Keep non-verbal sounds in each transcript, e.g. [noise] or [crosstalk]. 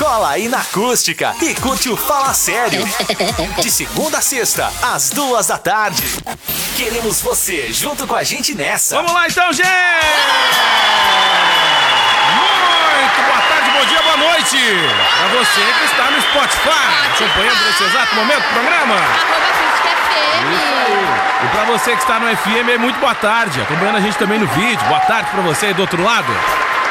Cola aí na acústica e curte o Fala Sério. De segunda a sexta, às duas da tarde. Queremos você junto com a gente nessa. Vamos lá então, gente! Muito boa tarde, bom dia, boa noite! Pra você que está no Spotify, acompanhando nesse exato momento o programa. E pra você que está no FM, muito boa tarde. Acompanhando a gente também no vídeo. Boa tarde pra você aí do outro lado.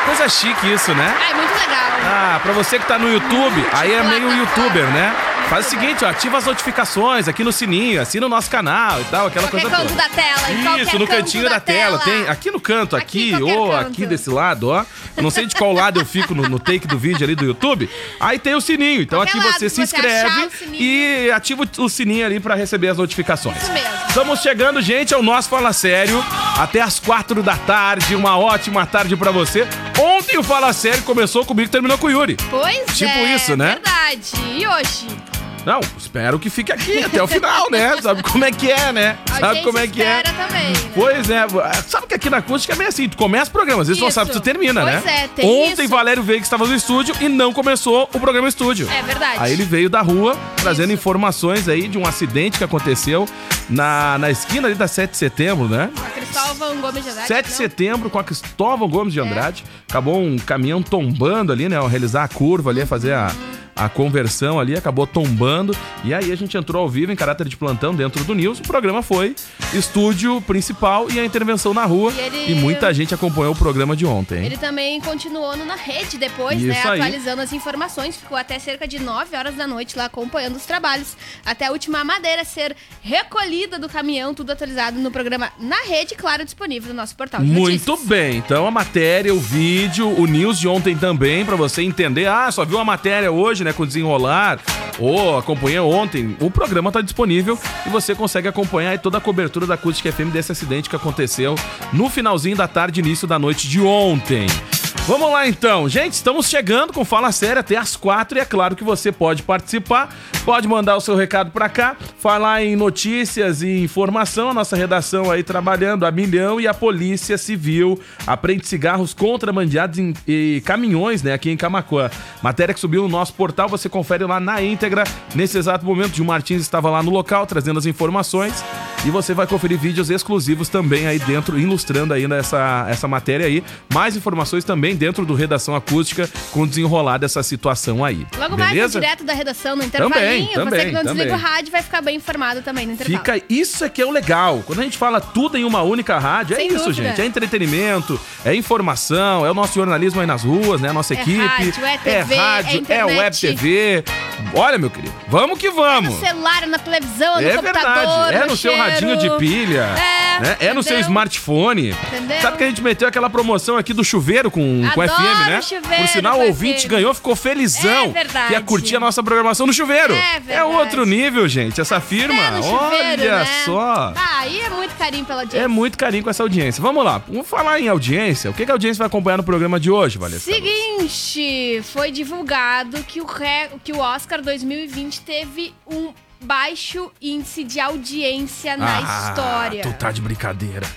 Coisa chique isso, né? Ai, muito legal. Ah, pra você que tá no YouTube, aí é meio youtuber, né? Faz o seguinte, ó, ativa as notificações aqui no sininho, assina o nosso canal e tal, aquela Qualquer coisa canto toda. da tela, em qualquer Isso, no canto cantinho da, tela. Tem aqui no canto, Aqui, aqui, qualquer ou canto. aqui desse lado, ó. Não sei de qual lado eu fico no, no take do vídeo ali do YouTube. Aí tem o sininho. Então Qualquer aqui lado, você se se você achar inscreve o sininho. e ativa o o sininho ali pra receber as notificações. Isso mesmo. Estamos chegando, gente, ao nosso Fala Sério. Até às quatro da tarde. Uma ótima tarde pra você. Ontem o Fala Sério começou comigo e terminou com o Yuri. Pois Tipo é, isso, né? verdade. E hoje? Não, espero que fique aqui até o final, né? [laughs] Sabe como é que é, né? A Sabe como é que é? também, né? Pois é, sabe que aqui na acústica é meio assim, tu começa o programa, às vezes tu não sabe se tu termina, Pois né? é, tem Ontem isso. Valério veio que estava no estúdio e não começou o programa estúdio. É verdade. Aí ele veio da rua trazendo Isso. informações aí de um acidente que aconteceu na, na esquina ali da 7 de setembro, né? A Cristóvão Gomes de Andrade. 7 de setembro com a Cristóvão Gomes É. de Andrade. Acabou um caminhão tombando ali, né? Ao realizar a curva ali, a fazer a, a conversão ali, acabou tombando. E aí a gente entrou ao vivo em caráter de plantão dentro do News. O programa foi estúdio principal e a intervenção na rua. E ele- E muita gente acompanhou o programa de ontem. hein? Ele também continuou na rede depois, Isso né? aí. Atualizando as informações. Ficou até cerca de 9 horas da noite lá acompanhando os trabalhos. Até a última madeira ser recolhida do caminhão, tudo atualizado no programa na rede, claro, disponível no nosso portal de Muito bem, então a matéria, o vídeo, o news de ontem também, pra você entender. Ah, só viu a matéria hoje, né, com o desenrolar, ou acompanhei ontem. O programa tá disponível e você consegue acompanhar toda a cobertura da Acústica FM desse acidente que aconteceu no finalzinho da tarde, início da noite de ontem. Vamos lá então, gente, estamos chegando com Fala Sério até às quatro e é claro que você pode participar, pode mandar o seu recado pra cá, falar em notícias e informação, a nossa redação aí trabalhando a milhão e a Polícia Civil aprende cigarros contrabandeados em e caminhões, né, aqui em Camacuã. Matéria que subiu no nosso portal, você confere lá na íntegra. Nesse exato momento, Gil Martins estava lá no local trazendo as informações e você vai conferir vídeos exclusivos também aí dentro, ilustrando ainda essa, essa matéria aí. Mais informações também dentro do Redação Acústica com o desenrolar dessa situação aí. Logo mais, Beleza? direto da redação, no intervalinho. Também, você também, que não desliga também. o rádio vai ficar bem informado também no intervalo. Fica, isso é que é o legal. Quando a gente fala tudo em uma única rádio, é Sem isso, dúvida. gente. É entretenimento, é informação, é o nosso jornalismo aí nas ruas, né? A nossa É equipe. rádio, é TV, é rádio, é é web TV. Olha, meu querido, vamos que vamos. No celular, na televisão, no É computador, verdade, é no seu cheiro. radinho de pilha, É, né? é no seu smartphone. Entendeu? Sabe que a gente meteu aquela promoção aqui do chuveiro com, com Adoro FM, né? chuveiro Por sinal, o ouvinte ganhou, ficou felizão. É verdade. Que ia curtir a nossa programação no chuveiro. É verdade. É outro nível, gente, essa firma. É chuveiro, Olha né? só. Ah, aí é muito carinho pela audiência. É muito carinho com essa audiência. Vamos lá, vamos falar em audiência. O que, que a audiência vai acompanhar no programa de hoje, Valessa? Seguinte, foi divulgado que o, re- que o Oscar 2020 teve um baixo índice de audiência na história. Ah, Tu tá de brincadeira.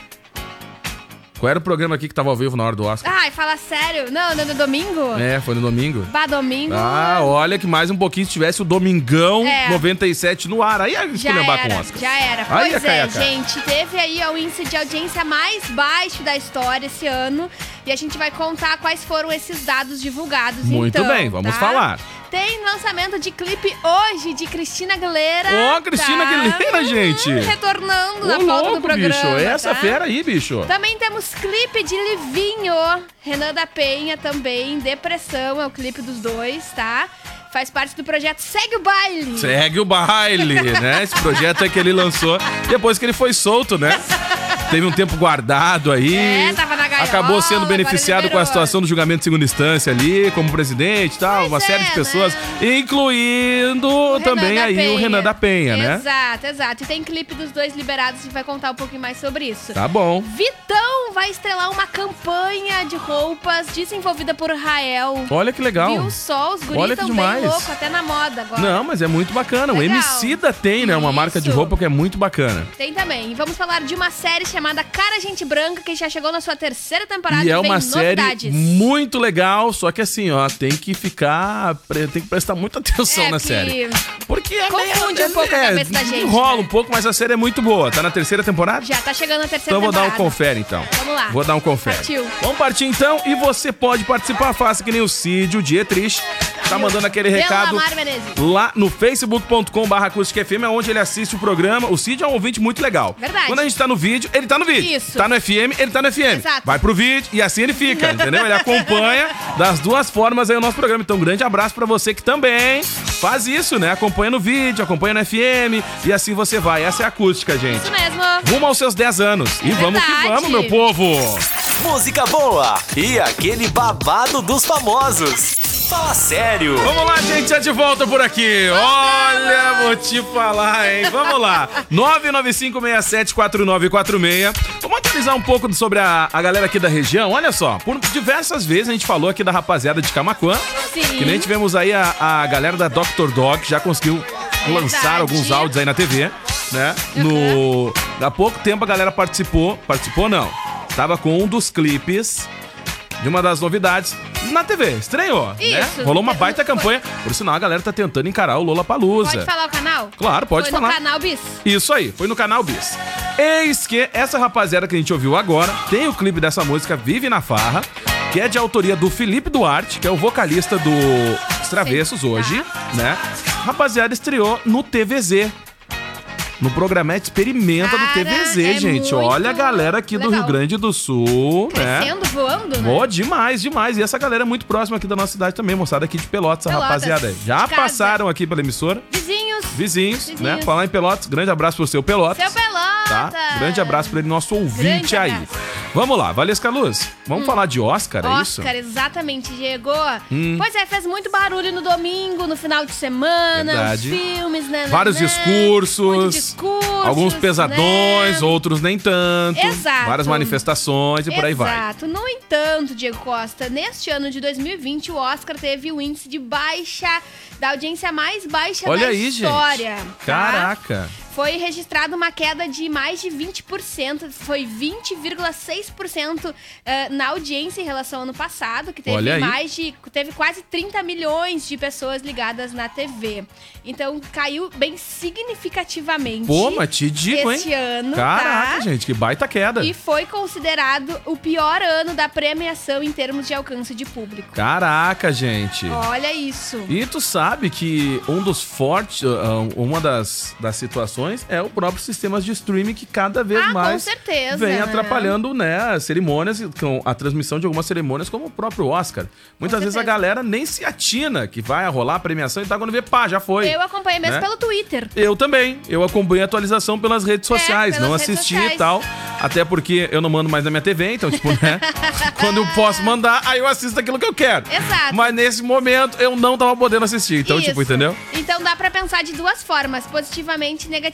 Qual era o programa aqui que tava ao vivo na hora do Oscar? Ai, fala sério. Não, no, no domingo? É, foi no domingo. Bah, domingo. Ah, olha que mais um pouquinho se tivesse o Domingão É. 97 no ar. Aí a gente Já lembrar com o era, Oscar. já era. Aí ia Pois cair é, a cara. gente, teve aí o índice de audiência mais baixo da história esse ano e a gente vai contar quais foram esses dados divulgados. Muito então, bem, vamos tá? falar. Tem lançamento de clipe hoje de Cristina Aguilera. Ó, Cristina tá? Aguilera, Hum, gente. Retornando na pauta do programa. bicho. Essa tá? fera aí, bicho. Também temos clipe de Livinho, Renan da Penha também, Depressão é o clipe dos dois, tá? Faz parte do projeto Segue o Baile. Segue o baile, né? Esse projeto é que ele lançou depois que ele foi solto, né? [laughs] Teve um tempo guardado aí. É, tava na gaiola. acabou sendo agora beneficiado com a situação do julgamento de segunda instância ali, como presidente e tal, Pois uma é, série de pessoas, né? incluindo O também da aí o Penha. Renan da Penha, né? Exato, exato. E tem clipe dos dois liberados, a gente vai contar um pouquinho mais sobre isso. Tá bom. Vitão vai estrelar uma campanha de roupas desenvolvida por Rael. Olha que legal. Viu só? Os guris estão bem demais. loucos, até na moda agora. Não, mas é muito bacana. O Legal. Emicida tem, né? Uma marca de Isso. roupa que é muito bacana. Tem também. E vamos falar de uma série chamada Cara Gente Branca, que já chegou na sua terceira temporada E é uma série novidades. muito legal, só que assim, ó, tem que ficar. Tem que prestar muita [laughs] atenção É, na série. Porque é Confunde meio- um pouco a é, cabeça da gente, Enrola né? um pouco, mas a série é muito boa. Tá na terceira temporada? Já tá chegando na terceira Então vou dar um temporada. confere, então. Vamos lá. Vou dar um confere. Partiu. Vamos partir, então. E você pode participar. Faça que nem o Cid, o Dietrich. Tá mandando aquele recado lá no facebook.com barra acústica FM, é onde ele assiste o programa. O Cid é um ouvinte muito legal. Verdade. Quando a gente tá no vídeo, ele tá no vídeo. Isso. Tá no FM, ele tá no FM. Exato. Vai pro vídeo e assim ele fica, entendeu? Ele acompanha [laughs] das duas formas aí o nosso programa. Então, um grande abraço pra você que também faz isso, né? Acompanha no vídeo, acompanha no FM e assim você vai. Essa é a acústica, gente. Isso mesmo. Rumo aos seus 10 anos. E vamos que verdade. vamos, meu povo! Música boa e aquele babado dos famosos. Fala sério. Vamos lá, gente, já de volta por aqui. Olha, vou te falar, hein? Vamos lá. [laughs] 995674946. Vamos atualizar um pouco sobre a, a galera aqui da região. Olha só, por diversas vezes a gente falou aqui da rapaziada de Camaquã. Sim. Que nem tivemos aí a, a galera da Dr. Dog, já conseguiu lançar alguns áudios aí na TV, né? No... Há pouco tempo a galera participou, participou não, estava com um dos clipes de uma das novidades na TV, estreou, né? Isso. Rolou uma baita campanha, por sinal a galera tá tentando encarar o Lola Palusa. Pode falar o canal? Claro, pode Foi falar. no canal Bis. Isso aí, foi no canal Bis. Eis que essa rapaziada que a gente ouviu agora tem o clipe dessa música Vive na Farra, que é de autoria do Felipe Duarte, que é o vocalista do Os Travessos hoje, né? Rapaziada estreou no TVZ. No Programete Experimenta do Cara, TVZ, é gente. Olha a galera aqui do legal. Rio Grande do Sul, né? Crescendo, voando, né? Demais, demais. E essa galera é muito próxima aqui da nossa cidade também, moçada aqui de Pelotas, Pelotas, rapaziada. Já casa. passaram aqui pela emissora. Vizinhos. Vizinhos, Vizinhos. né? Falar em Pelotas, grande abraço pro seu Pelotas. Seu Pelota. Tá? Grande abraço pra ele, nosso ouvinte aí. Vamos lá, Valesca Luz. Vamos falar de Oscar, é isso? Hum. Oscar, exatamente, Diego. Pois é, fez muito barulho no domingo, no final de semana, Verdade. os filmes, né? né, Vários né? discursos, Discursos, Alguns pesadões, né? outros nem tanto. Exato. Várias manifestações e por aí vai. Exato. No entanto, Diego Costa, neste ano de 2020, o Oscar teve o índice de baixa, da audiência mais baixa Olha da aí, história. gente. tá? Caraca. Foi registrada uma queda de mais de 20%, foi 20,6% eh, na audiência em relação ao ano passado, que teve mais de teve quase 30 milhões de pessoas ligadas na TV. Então caiu bem significativamente. Pô, mas te digo, hein? este ano, Caraca, tá? gente, que baita queda. E foi considerado o pior ano da premiação em termos de alcance de público. Caraca, gente. Olha isso. E tu sabe que um dos fortes, ah, uma das, das situações é o próprio sistema de streaming que cada vez Ah, mais certeza, vem né? atrapalhando, né, as cerimônias, com a transmissão de algumas cerimônias, como o próprio Oscar. Muitas vezes a galera nem se atina que vai rolar a premiação e tá quando vê, pá, já foi. Eu acompanhei mesmo né? pelo Twitter. Eu também. Eu acompanho a atualização pelas redes sociais, É, não redes assisti sociais. e tal. Até porque eu não mando mais na minha TV, então, tipo, né? [laughs] quando eu posso mandar, aí eu assisto aquilo que eu quero. Exato. Mas nesse momento eu não tava podendo assistir. Então, tipo, Isso. entendeu? Então dá pra pensar de duas formas, positivamente e negativamente.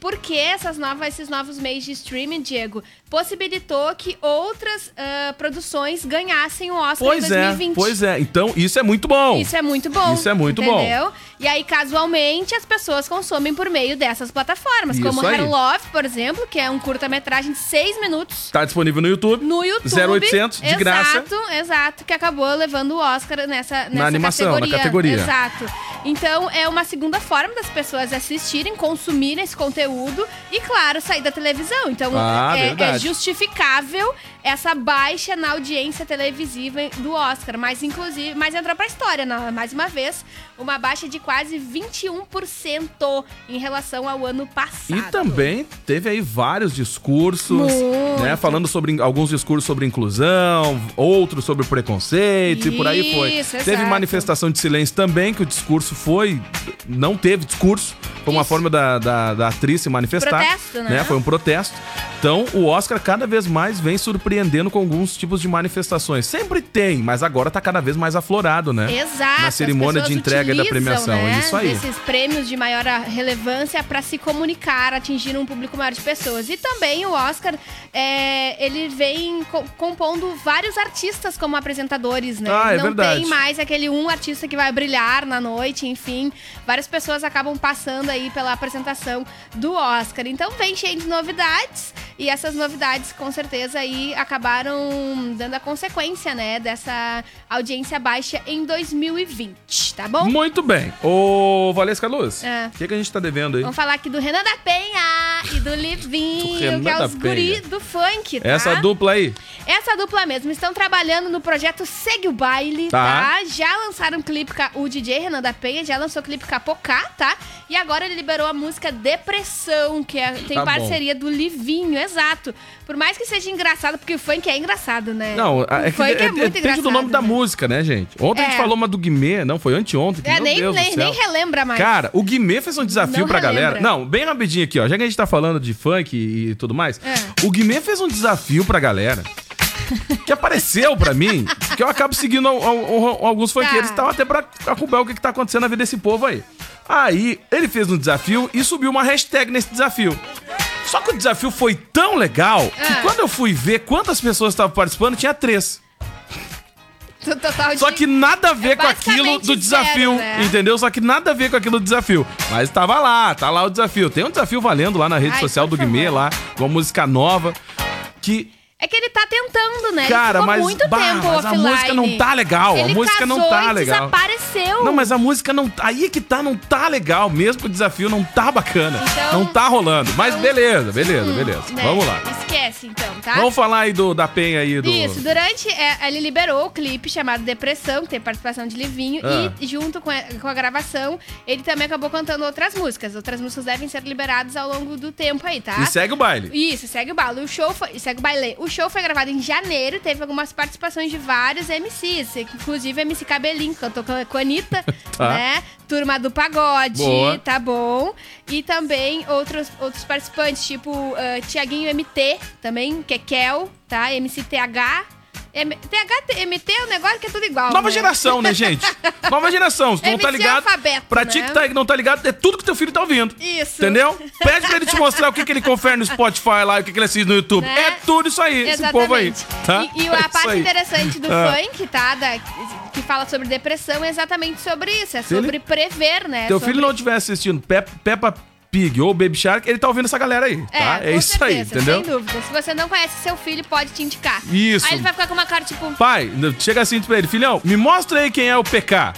Porque essas novas, esses novos meios de streaming, Diego, possibilitou que outras ah, produções ganhassem o Oscar Pois em é, 2020. pois é. Então, isso é muito bom. Isso é muito bom. Isso é muito bom. entendeu? E aí, casualmente, as pessoas consomem por meio dessas plataformas. Isso como aí. Love, por exemplo, que é um curta-metragem de seis minutos. Tá disponível no YouTube. No YouTube. 0800, de exato, graça. Exato, que acabou levando o Oscar nessa, nessa animação, na categoria. categoria. Exato. Então, é uma segunda forma das pessoas assistirem, consumirem esse conteúdo e, claro, sair da televisão. Então, Ah, é, é justificável essa baixa na audiência televisiva do Oscar. Mas, inclusive, mas entrou pra história, né? mais uma vez, uma baixa de quase 21% em relação ao ano passado. E também teve aí vários discursos, Muito. né? Falando sobre alguns discursos sobre inclusão, outros sobre preconceito e por aí foi. Isso, Teve exato. manifestação de silêncio também, que o discurso foi. Não teve discurso, Foi uma Isso. forma da, da, da atriz se manifestar. Protesto, né? Foi um protesto. Então, o Oscar cada vez mais vem surpreendendo com alguns tipos de manifestações. Sempre tem, mas agora tá cada vez mais aflorado, né? Exato. Na cerimônia de entrega da utilizam, premiação. Né, É isso aí. Esses prêmios de maior relevância para se comunicar, atingir um público maior de pessoas. E também o Oscar, é, ele vem co- compondo vários artistas como apresentadores, né? Ah, é Não verdade. tem mais aquele um artista que vai brilhar na noite, enfim. Várias pessoas acabam passando aí pela apresentação do Oscar. Então vem cheio de novidades. E essas novidades, com certeza, aí acabaram dando a consequência, né, dessa audiência baixa em 2020, tá bom? Muito bem. Ô, Valesca Luz, o É. que, que a gente tá devendo aí? Vamos falar aqui do Renan da Penha e do Livinho, [laughs] Do que é os guri do funk, tá? Essa dupla aí. Essa dupla mesmo estão trabalhando no projeto Segue o Baile, Tá. tá? Já lançaram um clipe com o DJ Renan da Penha, já lançou o clipe com a Pocá, tá? E agora ele liberou a música Depressão, que é- tem Tá bom. parceria do Livinho, exato. Por mais que seja engraçado, porque o funk é engraçado, né? Não, o é que funk é, é, muito depende do nome engraçado, da né? música, né, gente? Ontem a gente É. falou uma do Guimê, não, foi anteontem. que, É, nem, Deus nem, nem relembra mais. Cara, o Guimê fez um desafio Não pra galera. relembra. Não, bem rapidinho aqui, ó. Já que a gente tá falando de funk e tudo mais, É. o Guimê fez um desafio pra galera. Que apareceu pra mim, que eu acabo seguindo al- al- al- alguns funkeiros Tá. e tal, até pra acompanhar o que, que tá acontecendo na vida desse povo aí. Aí, ele fez um desafio e subiu uma hashtag nesse desafio. Só que o desafio foi tão legal que Ah. quando eu fui ver quantas pessoas estavam participando, tinha três. Total Só de- que nada a ver É com aquilo basicamente do desafio, zero, né? entendeu? Só que nada a ver com aquilo do desafio. Mas tava lá, tá lá o desafio. Tem um desafio valendo lá na rede Ai, social do por Guimê, favor. lá, uma música nova. Que, É que ele tá tentando, né? cara, ele ficou mas, muito bah, tempo mas a offline. música não tá legal. Ele a música não casou tá e legal. Desapareceu. Não, mas a música não. Aí que tá, não tá legal. Mesmo que o desafio não tá bacana. Então- não tá rolando. Mas então- beleza, beleza, Hum, beleza. né? Vamos lá. Esquece, então, tá? Vamos falar aí do, da penha aí do. Isso, durante. é, ele liberou o clipe chamado Depressão, que tem participação de Livinho, Ah. e junto com a, com a gravação, ele também acabou cantando outras músicas. Outras músicas devem ser liberadas ao longo do tempo aí, tá? E segue o baile. Isso, segue o baile. O show foi, segue o baile. O show foi gravado em janeiro, teve algumas participações de vários MCs, inclusive MC Cabelinho, que cantou com a Anitta, [laughs] Tá. né? Turma do Pagode, Boa. tá bom? E também outros, outros participantes, tipo ah, Tiaguinho MT, também, que é Kel, tá? MCTH. M TH, MT é um negócio que é tudo igual. Nova né? geração, né, gente? [laughs] Nova geração. Não tá ligado. alfabeto, pra ti né? que tá, não tá ligado, é tudo que teu filho tá ouvindo. Isso. Entendeu? [laughs] Pede pra ele te mostrar o que, que ele confere no Spotify lá o que, que ele assiste no YouTube. Né? É tudo isso aí, esse povo aí. Tá? E, e É a [laughs] isso parte interessante do Ah. funk, tá? Da, que fala sobre depressão é exatamente sobre isso. É Se ele- sobre prever, né? Teu sobre... filho não estiver assistindo Pep- Peppa Pig ou Baby Shark, ele tá ouvindo essa galera aí, tá? É, com isso aí, certeza, entendeu? Sem dúvida. Se você não conhece seu filho, pode te indicar. Isso. Aí ele vai ficar com uma cara tipo. Pai, chega assim pra ele, filhão, me mostra aí quem é o PK.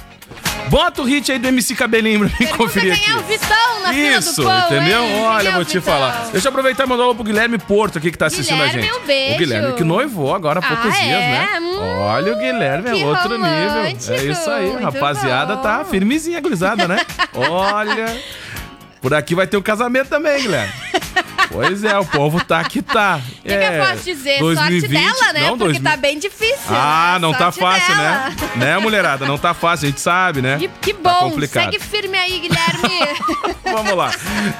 Bota o hit aí do MC Cabelinho pra mim Pergunta conferir quem aqui. é o Vitão na fila Isso, do pão, entendeu? hein? Olha, é vou te Vitão? falar. Deixa eu aproveitar e mandar um pro Guilherme Porto aqui que tá assistindo a Guilherme, gente. um beijo. O Guilherme que noivou agora há Ah, poucos é? dias, né? Hum, Olha, o Guilherme é outro nível. É romântico, isso aí, muito rapaziada bom. tá firmezinha, gurizada, né? [laughs] Olha. Por aqui vai ter o casamento também, Guilherme. [laughs] Pois é, o povo tá que tá. O que, que eu posso dizer? Sorte dela, né? Não, Porque 2000. tá bem difícil. Ah, né? não tá Sorte fácil, dela. né? Né, mulherada? Não tá fácil, a gente sabe, né? Que, que Tá bom. complicado. Segue firme aí, Guilherme. [laughs] Vamos lá.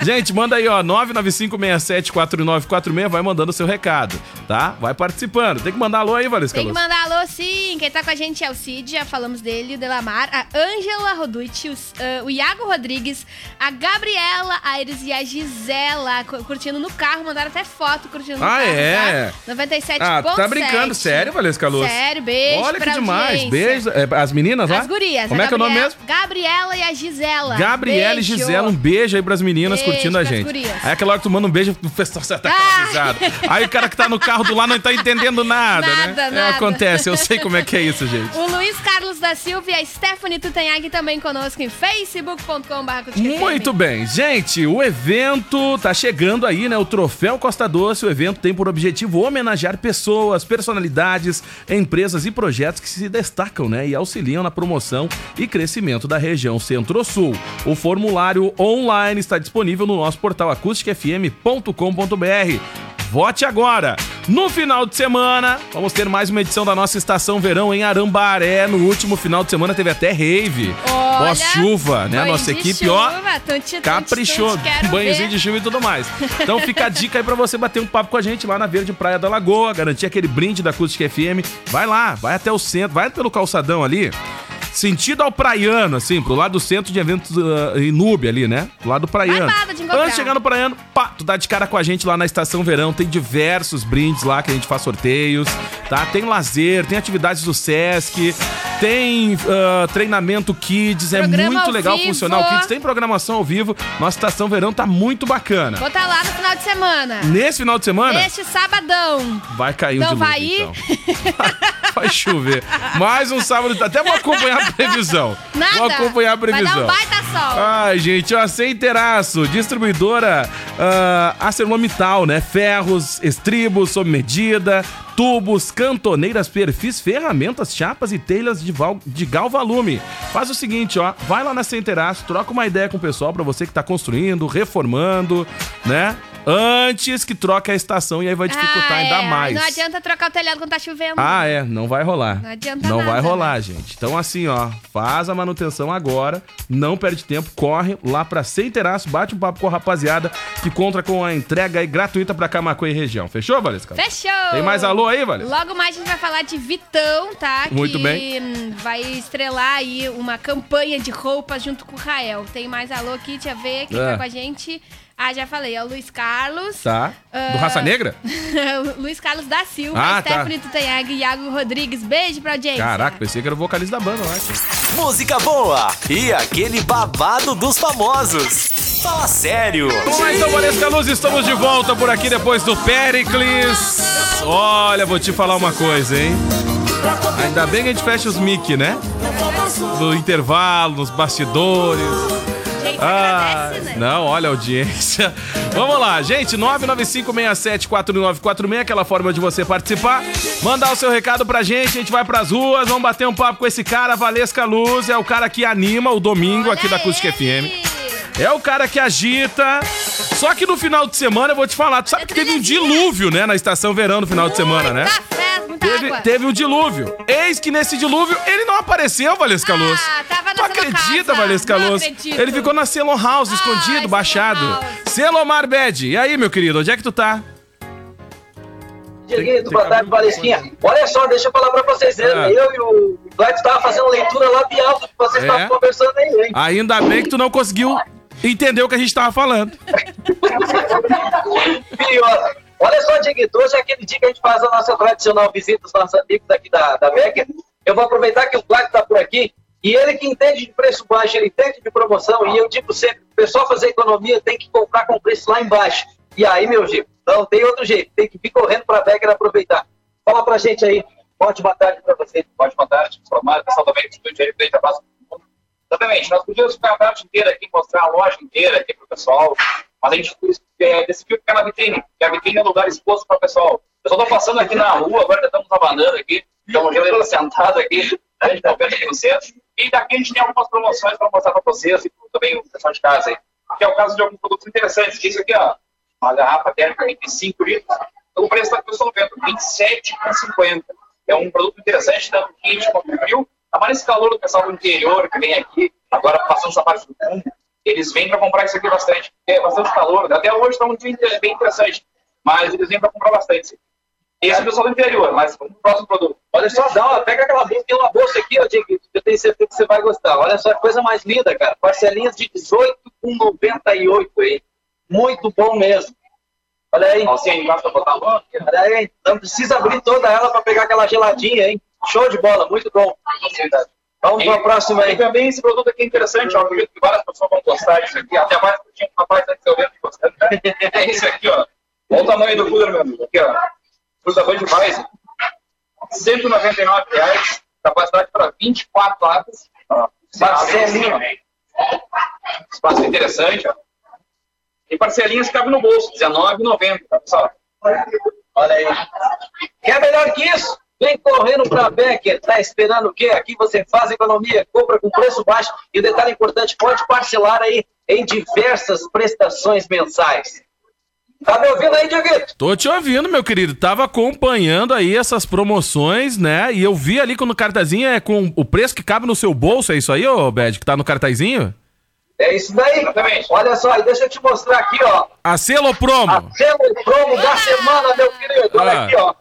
Gente, manda aí, ó, 995674946, vai mandando o seu recado, tá? Vai participando. Tem que mandar alô aí, Valesca Tem que mandar alô, sim. Quem tá com a gente é o Cid, já falamos dele, o Delamar, a Ângela Roducci, os, ah, o Iago Rodrigues, a Gabriela Aires e a Gisela, cu- curtindo no carro, mandaram até foto curtindo no Ah, carro, é? tá? 97.7. Ah, tá brincando, sério, Valesca Luz? Sério, beijo Olha que demais. audiência. Beijo. É, as meninas lá? As gurias. Como a é que é o nome mesmo? Gabriela e a Gisela. Gabriela Beijo. e Gisela, um beijo aí pras meninas Beijo curtindo a pras gente. gurias. Aí aquela hora que tu manda um beijo, o pessoal até aquela Ah! risada. Aí o cara que tá no carro do lado não tá entendendo nada, né? Nada, É, nada. acontece, eu sei como é que é isso, gente. O Luiz Carlos da Silva e a Stephanie Tutanhag também conosco em facebook.com.br. Muito bem, gente, o evento tá chegando aí, né? O Troféu Costa Doce. O evento tem por objetivo homenagear pessoas, personalidades, empresas e projetos que se destacam, né? E auxiliam na promoção e crescimento da região Centro-Sul. O formulário online está disponível no nosso portal acústicafm.com.br. Vote agora! No final de semana, vamos ter mais uma edição da nossa Estação Verão em Arambaré. No último final de semana teve até rave. Pós-chuva, né? A nossa equipe, chuva, ó, tunte, caprichou. tunte, banhozinho de chuva e tudo mais. Então fica a dica aí pra você bater um papo com a gente lá na Verde Praia da Lagoa, garantir aquele brinde da Acústica FM. Vai lá, vai até o centro, vai pelo calçadão ali sentido ao praiano, assim, pro lado do centro de eventos uh, Inúbia ali, né? Pro lado do praiano. Antes de chegar no praiano, pá, tu dá de cara com a gente lá na Estação Verão. Tem diversos brindes lá que a gente faz sorteios, tá? Tem lazer, tem atividades do Sesc, tem uh, treinamento Kids, é Programa muito legal vivo. funcionar o Kids. Tem programação ao vivo. Nossa Estação Verão tá muito bacana. Vou estar tá lá no final de semana. Nesse final de semana? Neste sabadão. Vai cair um Não vai ir? Então. [laughs] vai chover. Mais um sábado, até vou acompanhar a previsão. [laughs] Nada. Vou acompanhar a previsão. Vai dar um baita sol. Ai, gente, ó, sem teraço, distribuidora uh, ArcelorMittal, né? Ferros, estribos sob medida, tubos, cantoneiras, perfis, ferramentas, chapas e telhas de, val de galvalume. Faz o seguinte, ó, vai lá na Centeraço, troca uma ideia com o pessoal para você que tá construindo, reformando, né? Antes que troque a estação e aí vai dificultar ah, ainda é. mais. Não adianta trocar o telhado quando tá chovendo. Ah, é, não vai rolar. Não adianta Não nada, vai rolar, né? gente. Então assim, ó, faz a manutenção agora, não perde tempo, corre lá pra Sem Terraço, bate um papo com a rapaziada que conta com a entrega aí gratuita pra Camacuã e região. Fechou, Valesca? Fechou! Tem mais alô aí, Valesca? Logo mais a gente vai falar de Vitão, tá? Muito que bem. vai estrelar aí uma campanha de roupas junto com o Rael. Tem mais alô aqui, deixa eu ver quem É. tá com a gente. Ah, já falei, é o Luiz Carlos. Tá. Do Ah, Raça Negra? [laughs] Luiz Carlos da Silva, Ah, tá. Stephanie Tutanhag e Iago Rodrigues. Beijo pra audiência. Caraca, pensei que era o vocalista da banda lá. Música boa e aquele babado dos famosos. Fala sério. Lá então, Valesca Luz, estamos de volta por aqui depois do Pericles. Olha, vou te falar uma coisa, hein? Ainda bem que a gente fecha os mic, né? No intervalo, nos bastidores. Ah, agradece, né? não, olha a audiência. Vamos lá, gente, 995674946, aquela forma de você participar. Mandar o seu recado pra gente, a gente vai pras ruas, vamos bater um papo com esse cara, Valesca Luz, é o cara que anima o domingo aqui da Olha Acústica ele. FM. É o cara que agita. Só que no final de semana, eu vou te falar, tu sabe que teve um dilúvio, né, na estação verão no final de semana, né? Teve, teve um dilúvio. Eis que nesse dilúvio ele não apareceu, Valesca Ah, Luz. tava Tu Selo acredita, Casa. Valesca Não Luz? acredito. Ele ficou na Celon House, escondido, Celon baixado. House. Celomar Bed. E aí, meu querido, onde é que tu tá? Dieguito, boa tarde, Valesquinha. Olha só, deixa eu falar pra vocês. Ah. Eu e o Gladys estavam fazendo leitura labial do que vocês É? estavam conversando aí, hein? Ainda bem que tu não conseguiu entender o que a gente tava falando. [laughs] Pior. Olha só, Dieguito, hoje é aquele dia que a gente faz a nossa tradicional visita aos nossos amigos aqui da, da Becker. Eu vou aproveitar que o Gladys tá por aqui. E ele que entende de preço baixo, ele entende de promoção. E eu digo sempre, o pessoal fazer economia tem que comprar com preço lá embaixo. E aí, meu Gico, não tem outro jeito. Tem que vir correndo pra Becker aproveitar. Fala pra gente aí. Ótima tarde pra você. Ótima tarde, informar, pessoal também Estúdio aí, frente abraço. Exatamente, nós podíamos ficar a tarde inteira aqui, mostrar a loja inteira aqui pro pessoal, mas a gente é, decidiu ficar na vitrine, porque a vitrine é um lugar exposto para o pessoal. Eu só tô passando aqui na rua, agora estamos abanando aqui, estamos sentados aqui, a gente está perto aqui no centro, e daqui a gente tem algumas promoções para mostrar para vocês e também o pessoal de casa aí, que é o caso de alguns produtos interessantes. Isso aqui, ó, uma garrafa térmica de 5 litros, o preço está aqui no vendo, R$ 27,50. É um produto interessante, tanto quente quanto frio. Tá mais esse calor do pessoal do interior que vem aqui, agora passando essa parte do fundo, eles vêm para comprar isso aqui bastante, porque é bastante calor. Até hoje está um dia bem interessante, mas eles vêm para comprar bastante. Esse é o pessoal do interior, mas vamos pro próximo produto. Olha só, dá uma, pega aquela bolsa, tem uma bolsa aqui, ó, Diego, eu tenho certeza que você vai gostar. Olha só, coisa mais linda, cara. Parcelinhas de 18,98 aí. Muito bom mesmo. Olha aí. Alcinha embaixo para botar a mão. Olha aí. Não precisa abrir toda ela para pegar aquela geladinha, hein? Show de bola, muito bom. Vamos para a próxima E aí. também esse produto aqui é interessante, eu acredito que várias pessoas vão gostar disso aqui, até mais porque tinha um rapaz antes eu vendo gostando. né? É esse aqui, ó. Olha o tamanho do cooler, meu amigo. Aqui, ó. Fruta Band Weiss. 199 reais, capacidade para 24 latas. Ó, Parcelinha. Espaço interessante, ó. E parcelinhas que cabem no bolso, R$19,90, tá, pessoal? Olha aí. Quer melhor que isso? Vem correndo para a Becker. Tá esperando o quê? Aqui você faz economia, compra com preço baixo. E o detalhe importante, pode parcelar aí em diversas prestações mensais. Tá me ouvindo aí, Dieguito? Tô te ouvindo, meu querido. Tava acompanhando aí essas promoções, né? E eu vi ali quando o cartazinho é com o preço que cabe no seu bolso. É isso aí, ô Bad, que tá no cartazinho? É isso daí. Exatamente. Olha só, deixa eu te mostrar aqui, ó. A selo promo. A selo promo da semana, meu querido. Olha Ah. aqui, ó.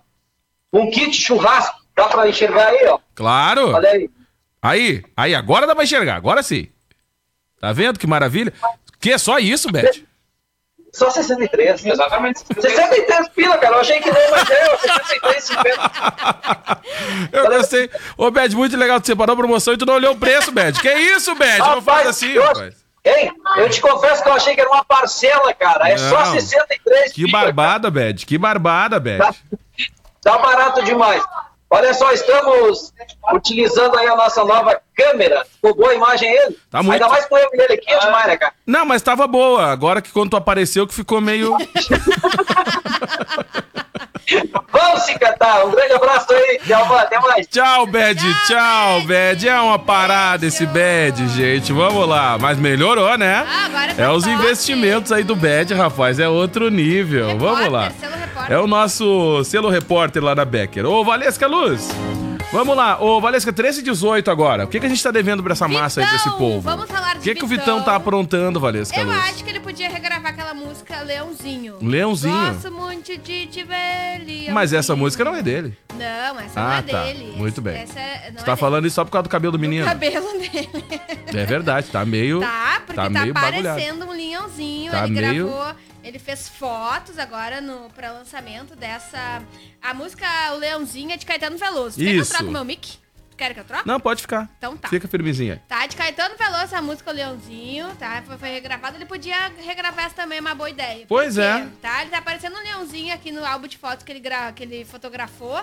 Um kit churrasco. Dá pra enxergar aí, ó. Claro. Olha aí. Aí, aí, agora dá pra enxergar. Agora sim. Tá vendo que maravilha? Que é só isso, Bad? Só 63. Exatamente. 63 pila, cara. Eu achei que não, mas é, ó, 63,50. [laughs] Eu gostei. Ô, Bad, muito legal que você parou a promoção e tu não olhou o preço, Bad. Que isso, Bad? Não faz assim, eu, rapaz. Hein? Eu te confesso que eu achei que era uma parcela, cara. É só Não. 63 Que pila, barbada, Bad. Que barbada, Bad. Tá, barato demais. Olha só, estamos utilizando aí a nossa nova câmera. Ficou boa a imagem ele? Tá muito. Ainda mais com ele nele aqui, é demais, né, cara? Não, mas tava boa. Agora que quando tu apareceu que ficou meio... [laughs] Vamos se cantar. Um grande abraço aí, Thelma. Até mais. Tchau, Bad. Tchau, Bad. É uma parada esse Bad, gente. Vamos lá. Mas melhorou, né? Ah, agora É os investimentos aí do Bad, rapaz. É outro nível. Repórter, Vamos lá. É o nosso selo repórter lá da Becker. Ô, Valesca Luz. Vamos lá. Ô, Valesca, 13 e 18 agora. O que, que a gente tá devendo pra essa massa aí, pra esse Vitão, povo? vamos falar de O que, que o Vitão. Vitão tá aprontando, Valesca Eu Luz? acho que ele podia regravar aquela música Leãozinho. Leãozinho? Gosto muito de te ver, Leãozinho. Mas essa música não é dele. Não, essa Ah, não é tá. dele. Muito bem. Essa é, não Você tá é falando isso só por causa do cabelo do dele. menino. O cabelo dele. É verdade, tá meio. Tá, porque tá tá, meio bagulhado. parecendo um leãozinho. Tá ele meio- gravou, ele fez fotos agora no para lançamento dessa a música O Leãozinho é de Caetano Veloso. Quer que eu Isso. troque meu mic? Quer que eu troque? Não, pode ficar. Então tá. Fica firmezinha. Tá, de Caetano Veloso a música O Leãozinho, tá? Foi, foi regravada, ele podia regravar essa também, é uma boa ideia. Pois Por quê? é. Tá, ele tá aparecendo um leãozinho aqui no álbum de fotos que ele, gra... que ele fotografou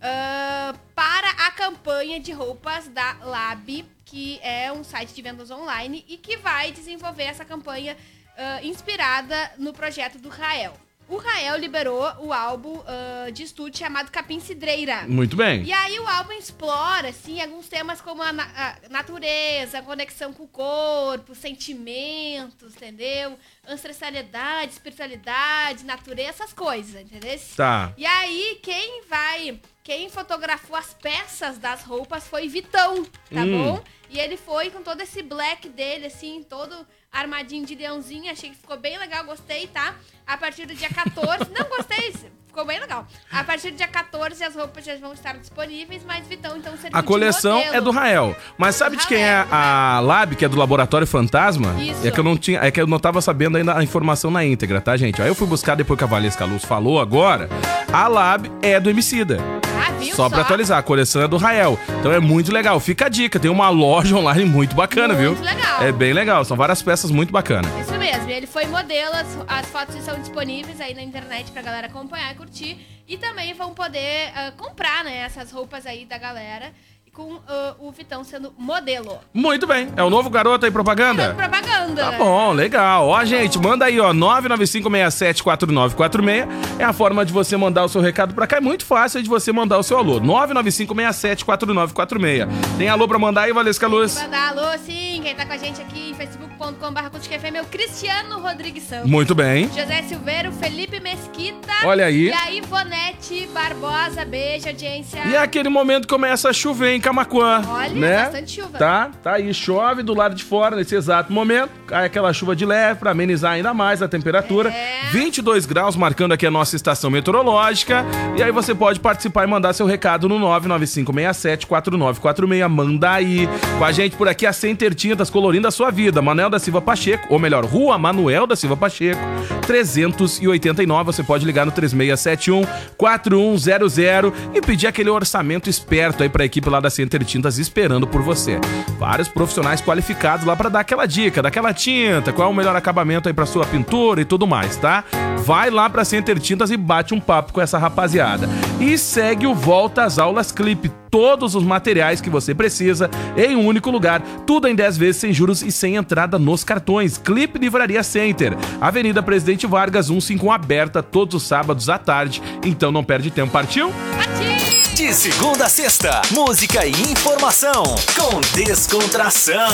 ah, para a campanha de roupas da Lab, que é um site de vendas online e que vai desenvolver essa campanha ah, inspirada no projeto do Rael. O Rael liberou o álbum ah, de estúdio chamado Capim Cidreira. Muito bem. E aí o álbum explora, assim, alguns temas como a, na- a natureza, a conexão com o corpo, sentimentos, entendeu? Ancestralidade, espiritualidade, natureza, essas coisas, entendeu? Tá. E aí, quem vai. Quem fotografou as peças das roupas foi Vitão, tá Hum. bom? E ele foi com todo esse black dele, assim, todo armadinho de leãozinho. Achei que ficou bem legal, gostei, tá? A partir do dia 14. não, gostei, ficou bem legal. A partir do dia 14 as roupas já vão estar disponíveis, mas Vitão, então, serviu A coleção modelo. é do Rael. Mas sabe de quem é a Lab, que é do Laboratório Fantasma? Isso. É que eu não tinha, é que eu não tava sabendo ainda a informação na íntegra, tá, gente? Aí eu fui buscar depois que a Valesca Luz falou agora. A Lab é do Emicida. Ah, viu Só pra atualizar, a coleção é do Rael. Então é muito legal. Fica a dica, tem uma loja online muito bacana, Muito viu? legal. É bem legal, são várias peças muito bacanas. Isso mesmo, ele foi modelo, as, as fotos estão disponíveis aí na internet pra galera acompanhar e curtir. E também vão poder ah, comprar, né, essas roupas aí da galera, com ah, o Vitão sendo modelo. Muito bem. É o novo garoto aí propaganda? Fazendo propaganda. Tá bom, legal. Ó, gente, manda aí, ó, 995674946. É a forma de você mandar o seu recado pra cá. É muito fácil de você mandar o seu alô. 995674946. Tem alô pra mandar aí, Valesca Luz? Mandar alô, sim, quem tá com a gente aqui em facebook.com.br é meu Cristiano Rodrigues Santos. Muito bem. José Silveiro, Felipe Mesquita. Olha aí. E a Ivonete Barbosa. Beijo, audiência. E é aquele momento começa a chover em Camacuã. Olha, né? bastante chuva. Tá, tá aí, chove do lado de fora nesse exato momento. Cai aquela chuva de leve pra amenizar ainda mais a temperatura. É. 22 graus, marcando aqui a nossa estação meteorológica. E aí você pode participar e mandar seu recado no 995674946. Manda aí. Com a gente por aqui, a Center Tintas colorindo a sua vida. Manuel da Silva Pacheco, ou melhor, Rua Manuel da Silva Pacheco, 389. Você pode ligar no 3671 4100 e pedir aquele orçamento esperto aí pra equipe lá da Center Tintas esperando por você. Vários profissionais qualificados lá pra dar aquela dica, daquela tinta, qual é o melhor acabamento aí pra sua pintura e tudo mais, tá? Vai lá pra Center Tintas e bate um papo com essa rapaziada. E segue o Volta às Aulas Clipe. Todos os materiais que você precisa em um único lugar. Tudo em 10 vezes sem juros e sem entrada nos cartões. Clipe Livraria Center. Avenida Presidente Vargas 151 aberta todos os sábados à tarde. Então não perde tempo. Partiu? Partiu! De segunda a sexta, música e informação com descontração.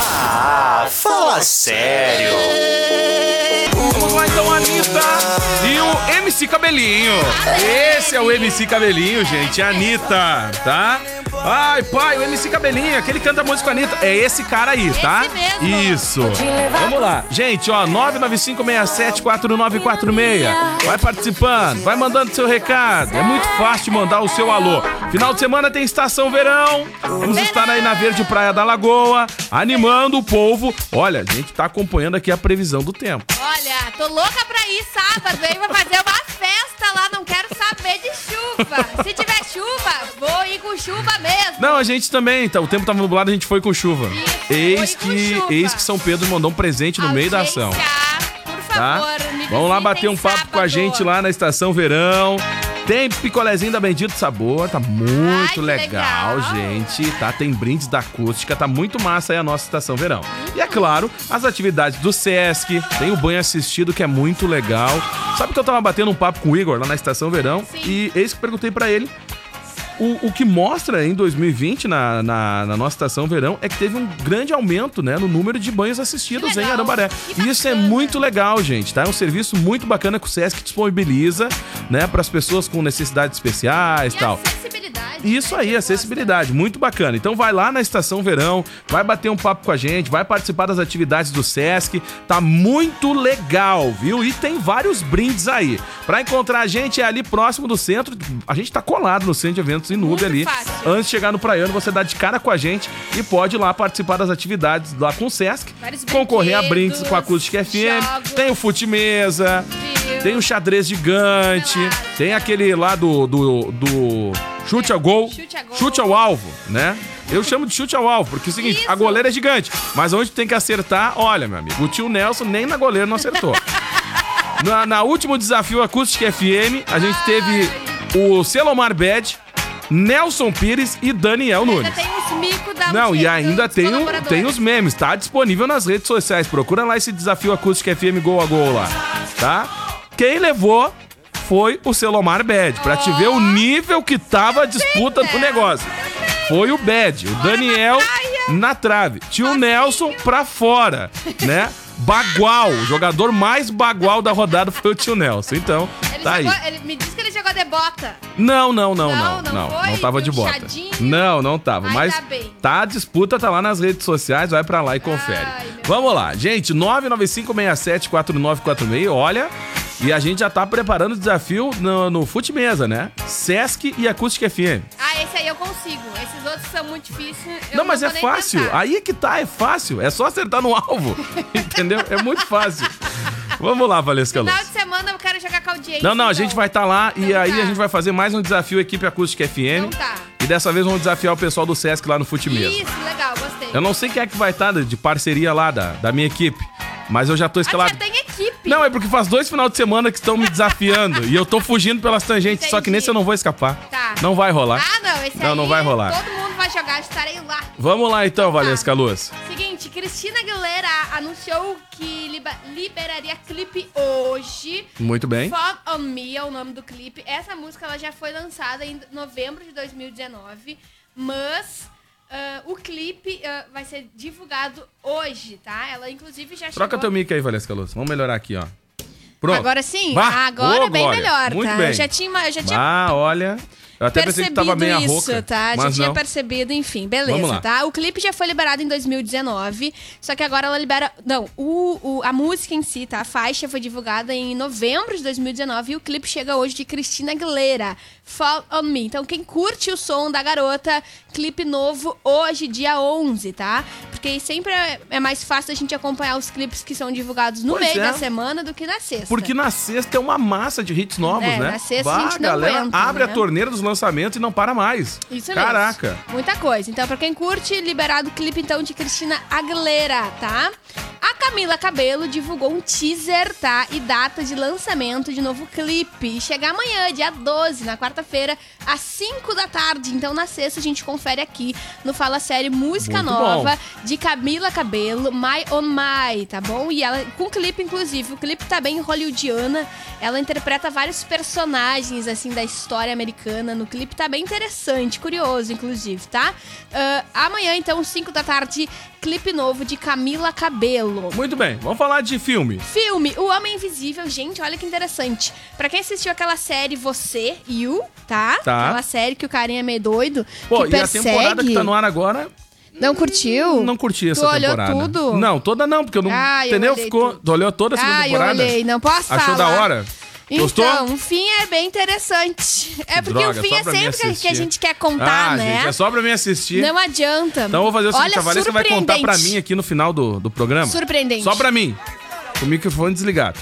Ah, fala sério. Vamos lá então, Anitta e o MC Cabelinho. Esse é o MC Cabelinho, gente. É Anitta, tá? Ai, pai, o MC Cabelinho, aquele que canta música a Anitta. É esse cara aí, tá? Esse mesmo. Isso. Vamos lá. Gente, ó, 995674946. Vai participando, vai mandando seu recado. É muito fácil mandar o seu alô. Final de semana tem Estação Verão. Vamos estar aí na Verde Praia da Lagoa, animando o povo. Olha, a gente tá acompanhando aqui a previsão do tempo. Olha, tô louca pra ir sábado, hein? Vou fazer uma festa lá, não quero saber de chuva. Se tiver chuva, vou ir com chuva mesmo. Não, a gente também, tá, o tempo tava nublado, a gente foi com chuva. Isso, Eis que, chuva. eis que São Pedro mandou um presente no meio da ação. Tá? favor, Vamos lá bater um papo com a sábado. gente lá na Estação Verão. Tem picolézinho da Bendito Sabor, tá muito que legal, legal. gente. Tá, tem brindes da acústica, tá muito massa aí a nossa Estação Verão. E é claro, as atividades do Sesc, tem o banho assistido que é muito legal. Sabe que eu tava batendo um papo com o Igor lá na Estação Verão Sim. e eis que perguntei pra ele o, o que mostra em 2020 na, na, na nossa estação verão é que teve um grande aumento né, no número de banhos assistidos em. Arambaré. E isso é muito legal, gente, tá? É um serviço muito bacana que o Sesc disponibiliza, né, para as pessoas com necessidades especiais E tal. Isso né, aí, que acessibilidade, muito bacana. Então vai lá na Estação Verão, vai bater um papo com a gente, vai participar das atividades do Sesc, tá muito legal, viu? E tem vários brindes aí. Pra encontrar a gente é ali próximo do centro, a gente tá colado no centro de eventos em Nube Muito ali. fácil. Antes de chegar no Praiano, você dá de cara com a gente e pode ir lá participar das atividades lá com o Sesc, Vários concorrer a brindes com a Acústica FM, jogos. tem o Fute Mesa, tem o xadrez gigante, tem aquele lá do, do, do chute ao gol, Chute gol. chute ao alvo, né? Eu chamo de chute ao alvo, porque é o seguinte, Isso. a goleira é gigante, mas onde tem que acertar, olha, meu amigo, o tio Nelson nem na goleira não acertou. [laughs] na, na último desafio Acústica FM, a gente teve o Selomar Bed, Nelson Pires e Daniel Ainda Nunes. tem os micos da Não, e ainda tem, colaboradores. tem os memes, tá disponível nas redes sociais. Procura lá esse desafio acústico FM Gol a Gol lá, tá? Quem levou foi o Selomar Bad, pra te ver o nível que tava a disputa do negócio. Foi o Bad, o Daniel na trave. Tio Nelson pra fora, né? Bagual, o jogador mais bagual da rodada foi o tio Nelson. Então, Ele, tá aí. ele me disse que ele jogou de bota. Não, não, não, não. Não, Não, não não, foi? tava de bota. Não, não tava. Mas tá a disputa, tá lá nas redes sociais, vai pra lá e confere. Ai, Vamos lá, gente, 995674946, olha, e a gente já tá preparando o desafio no, no Fute Mesa, né? Sesc e Acústica FM. Ah, esse aí eu consigo. Esses outros são muito difíceis. não, mas é fácil. tentar. Aí é que tá, é fácil. É só acertar no alvo. [laughs] Entendeu? É muito fácil. Vamos lá, Valesca Luz. Final de semana eu quero jogar com a audiência. Não, não, a então. gente vai estar lá e Então aí tá. a gente vai fazer mais um desafio Equipe Acústica FM. Então tá. E dessa vez vamos desafiar o pessoal do Sesc lá no Fute Mesa. Isso, legal, gostei. Eu não sei quem é que vai estar de parceria lá da, da minha equipe, mas eu já tô Ah, escalado. já tem Não, é porque faz dois final de semana que estão me desafiando e eu tô fugindo pelas tangentes, só que Entendi. nesse eu não vou escapar. Tá. Não vai rolar. Ah, não, esse Não, aí não vai rolar. todo mundo vai jogar, estarei lá. Vamos lá então, Tá. Valesca Luz. Seguinte, Cristina Aguilera anunciou que liberaria clipe hoje. Muito bem. Fog on Me é o nome do clipe. Essa música ela já foi lançada em novembro de 2019, mas ah, o clipe ah, vai ser divulgado hoje, tá? Ela inclusive já Troca chegou... teu mic aí, Valesca Luz. Vamos melhorar aqui, ó. Pronto. Agora sim? Vá. Agora Ô, bem Glória. melhor, Muito tá? bem. Eu já tinha, eu já tinha Ah, olha. Eu até pensei que tava meia isso, rouca. tá? Já tinha não. percebido, enfim, beleza, tá? O clipe já foi liberado em 2019, só que agora ela libera... Não, o, o- a música em si, tá? A faixa foi divulgada em novembro de 2019 e o clipe chega hoje de Cristina Aguilera, Fall On Me. Então, quem curte o som da garota, clipe novo hoje, dia 11, tá? Porque sempre é, é mais fácil a gente acompanhar os clipes que são divulgados no Pois meio é. da semana do que na sexta. Porque na sexta é uma massa de hits novos, É, né? na sexta a Bah, gente não galera aguenta, abre né? a torneira dos lançamentos e não para mais. Isso Caraca. mesmo. Muita coisa. Então, pra quem curte, liberado o clipe então de Cristina Aguilera, tá? A Camila Cabelo divulgou um teaser, tá? E data de lançamento de novo clipe. E chega amanhã, dia 12, na quarta-feira, às 5 da tarde. Então, na sexta, a gente confere aqui no Fala Série Música Muito Nova bom. de Camila Cabelo, My On My, tá bom? E ela, com clipe, inclusive. O clipe tá bem hollywoodiana. Ela interpreta vários personagens, assim, da história americana. No clipe tá bem interessante, curioso, inclusive, tá? Ah, amanhã, então, 5 da tarde, clipe novo de Camila Cabelo. Muito bem, vamos falar de filme. Filme O Homem Invisível, gente, olha que interessante. Pra quem assistiu aquela série Você, You, tá? Tá. Aquela série que o carinha é meio doido, Pô, que e a persegue. temporada que tá no ar agora, Não curtiu? não curti essa tu olhou temporada. tudo? Não, toda não, porque eu não. Ah, eu entendeu? Ficou. Tu olhou toda a segunda Ah, eu temporada? olhei, não posso Achou falar. da hora? Gostou? Então, o fim é bem interessante. É porque Droga, o fim é sempre que- que a gente quer contar, ah, né? gente, é só pra mim assistir. Não adianta. Então eu vou fazer o seguinte, Olha, a Valesca vai contar pra mim aqui no final do, do programa. Surpreendente. Só pra mim. Com o microfone desligado.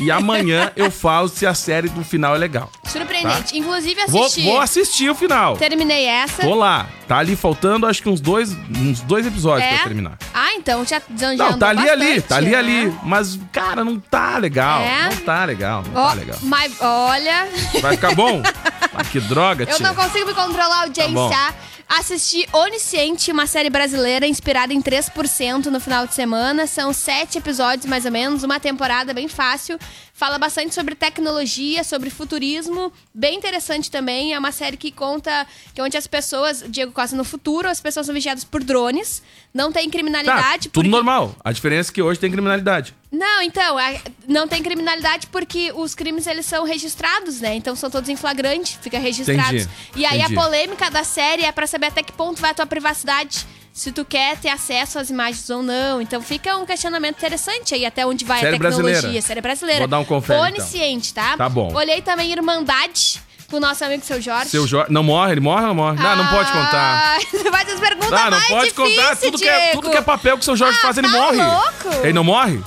E amanhã eu falo se a série do final é legal. Surpreendente. Inclusive, Vou, assisti. vou assistir o final. Terminei essa. Tô lá. Tá ali faltando acho que uns dois, uns dois episódios É? pra eu terminar. Ah, então já, Não, andou tá ali, ali, bastante, tá ali, né? ali. Mas, cara, não tá legal. É? Não tá legal, não Ó, tá legal. mas olha, Vai ficar bom? [laughs] Ah, que droga, eu tia. não consigo me controlar a Tá audiência. Assisti Onisciente, uma série brasileira inspirada em 3% no final de semana. São sete episódios, mais ou menos, uma temporada bem fácil. Fala bastante sobre tecnologia, sobre futurismo. Bem interessante também. É uma série que conta que é onde as pessoas, Diego Costa, no futuro, as pessoas são vigiadas por drones. Não tem Tá, criminalidade. tudo porque- normal. A diferença é que hoje tem criminalidade. Não, então, a- não tem criminalidade porque os crimes eles são registrados, né? Então são todos em flagrante, fica registrados. Entendi, E aí entendi. a polêmica da série é pra saber até que ponto vai a tua privacidade. Se tu quer ter acesso às imagens ou não. Então fica um questionamento interessante aí, até onde vai Série a tecnologia. brasileira. Série brasileira. Vou dar um confere, então. Onisciente, tá? Tá bom. Olhei também Irmandade com o nosso amigo Seu Jorge. Seu Jorge. Não morre, ele morre ou não morre? Não, não pode contar. Ah, [laughs] Faz as perguntas Ah, não mais pode difíceis, contar. Tudo que, é, tudo que é papel que o seu Jorge Ah, faz, ele tá morre. louco? Ele não morre?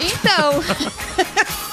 Então, [laughs]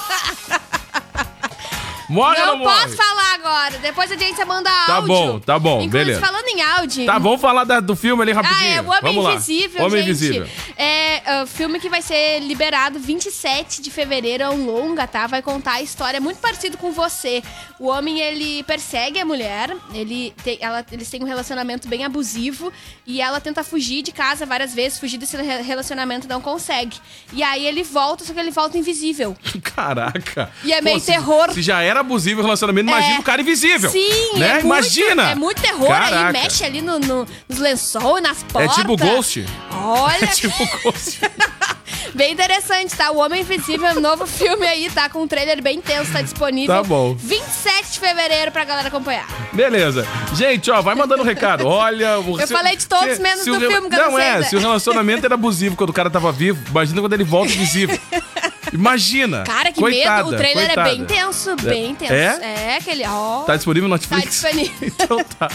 Morre ou não morre? posso falar agora. Depois a gente manda Tá áudio. bom, tá bom, Inclusive, beleza. falando em áudio. Tá, vamos falar da- do filme ali rapidinho. Ah, é o Homem vamos lá. Invisível, Homem gente. Invisível. É uh, filme que vai ser liberado 27 de fevereiro, é um longa, tá? Vai contar a história muito parecido com você. O homem, ele persegue a mulher, ele tem, ela, eles têm um relacionamento bem abusivo e ela tenta fugir de casa várias vezes, fugir desse re- relacionamento não consegue. E aí ele volta, só que ele volta invisível. [laughs] Caraca. E é meio se- terror. Se, já era abusivo o relacionamento, imagina É. o cara invisível. Sim, né? é muito, imagina. É muito terror aí, Caraca. mexe ali no, no- nos lençol, nas É portas. tipo Ghost. Olha, [laughs] É tipo Ghost. [laughs] bem interessante, tá? O Homem Invisível é um novo filme aí, tá? Com um trailer bem tenso, tá disponível. Tá bom. 27 de fevereiro pra galera acompanhar. Beleza. Gente, ó, vai mandando um recado. Olha. o- Eu falei de todos, menos do o re- filme que eu não Não é, né? se o relacionamento era abusivo quando o cara tava vivo, imagina quando ele volta invisível. [laughs] Imagina. Cara, que Coitada, medo. O trailer coitada. é bem tenso, bem tenso. É? É, aquele, ó. Tá disponível no Tá Netflix? disponível. [laughs] então tá.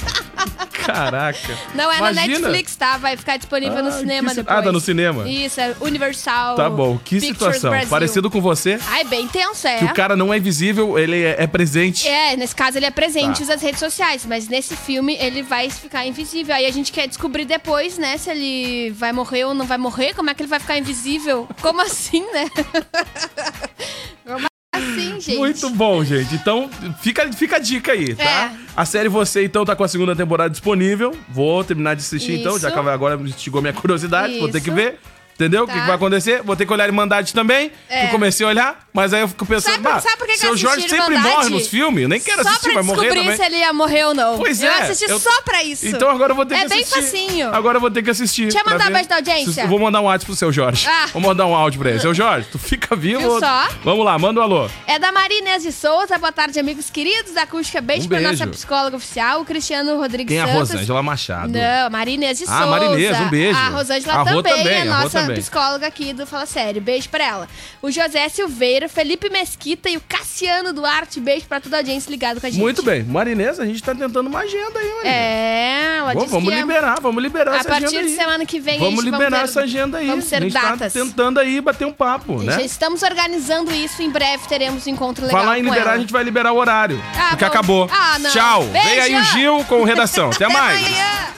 Caraca. Não é na Imagina. Netflix, tá? Vai ficar disponível no Ah, cinema que si- depois. Ah, tá no cinema? Isso, é Universal. Tá bom, que Pictures situação. Brasil. Parecido com você, Ah, é bem tenso, é. que o cara não é invisível, ele é, é presente. É, nesse caso ele é presente Tá. usa as redes sociais, mas nesse filme ele vai ficar invisível. Aí a gente quer descobrir depois, né, se ele vai morrer ou não vai morrer, como é que ele vai ficar invisível? Como assim, né? [laughs] [laughs] Assim, gente? Muito bom, gente. Então, fica, fica a dica aí, tá? É. A série Você, então, tá com a segunda temporada disponível. Vou terminar de assistir, então, já Isso. que agora instigou minha curiosidade. Vou ter que Isso. ver. Entendeu? O que, Tá. que vai acontecer? Vou ter que olhar Irmandade também. É. Que eu comecei a olhar, mas aí eu fico pensando, Sabe sabe por que seu eu Jorge sempre Irmandade? morre nos filmes. Eu nem quero Só assistir, pra vai morrer descobrir também. se ele ia morrer ou não. Pois eu é, assisti eu- só pra isso. Então agora eu vou ter é que bem assistir. facinho. Agora eu vou ter que assistir. Deixa eu pra mandar beijo da audiência. Eu vou mandar um áudio pro seu Jorge. Ah. Vou mandar um áudio pra ele. Seu Jorge, tu fica vivo. Viu só? Vamos lá, manda um alô. É da Maria Inês de Souza. Boa tarde, amigos queridos da Acústica. Beijo, Um pra beijo. nossa psicóloga oficial, o Cristiano Rodrigues Quem é a. Rosângela Machado? Não, Maria Inês de Ah, Souza. Maria Inês, um beijo. A Rosângela A também, também, é a nossa também. psicóloga aqui do Fala Sério. Beijo pra ela. O José Silveira, Felipe Mesquita e o Cassiano Duarte. Beijo pra toda a audiência ligado com a gente. Muito bem. Marinês, a gente tá tentando uma agenda aí, Marinês. É, ela Bom, disse vamos que liberar, vamos liberar A essa partir agenda de aí. semana que vem, Vamos a gente liberar ter- essa agenda aí. Vamos a ser gente datas. tá tentando aí bater um papo, né? Já estamos organizando isso. Em breve teremos um encontro legal Falar em liberar, ela. a gente vai liberar o horário. Ah, porque vamos- acabou. Ah. Tchau. Beijo. Vem aí o Gil com redação. [laughs] Até Até mais. amanhã.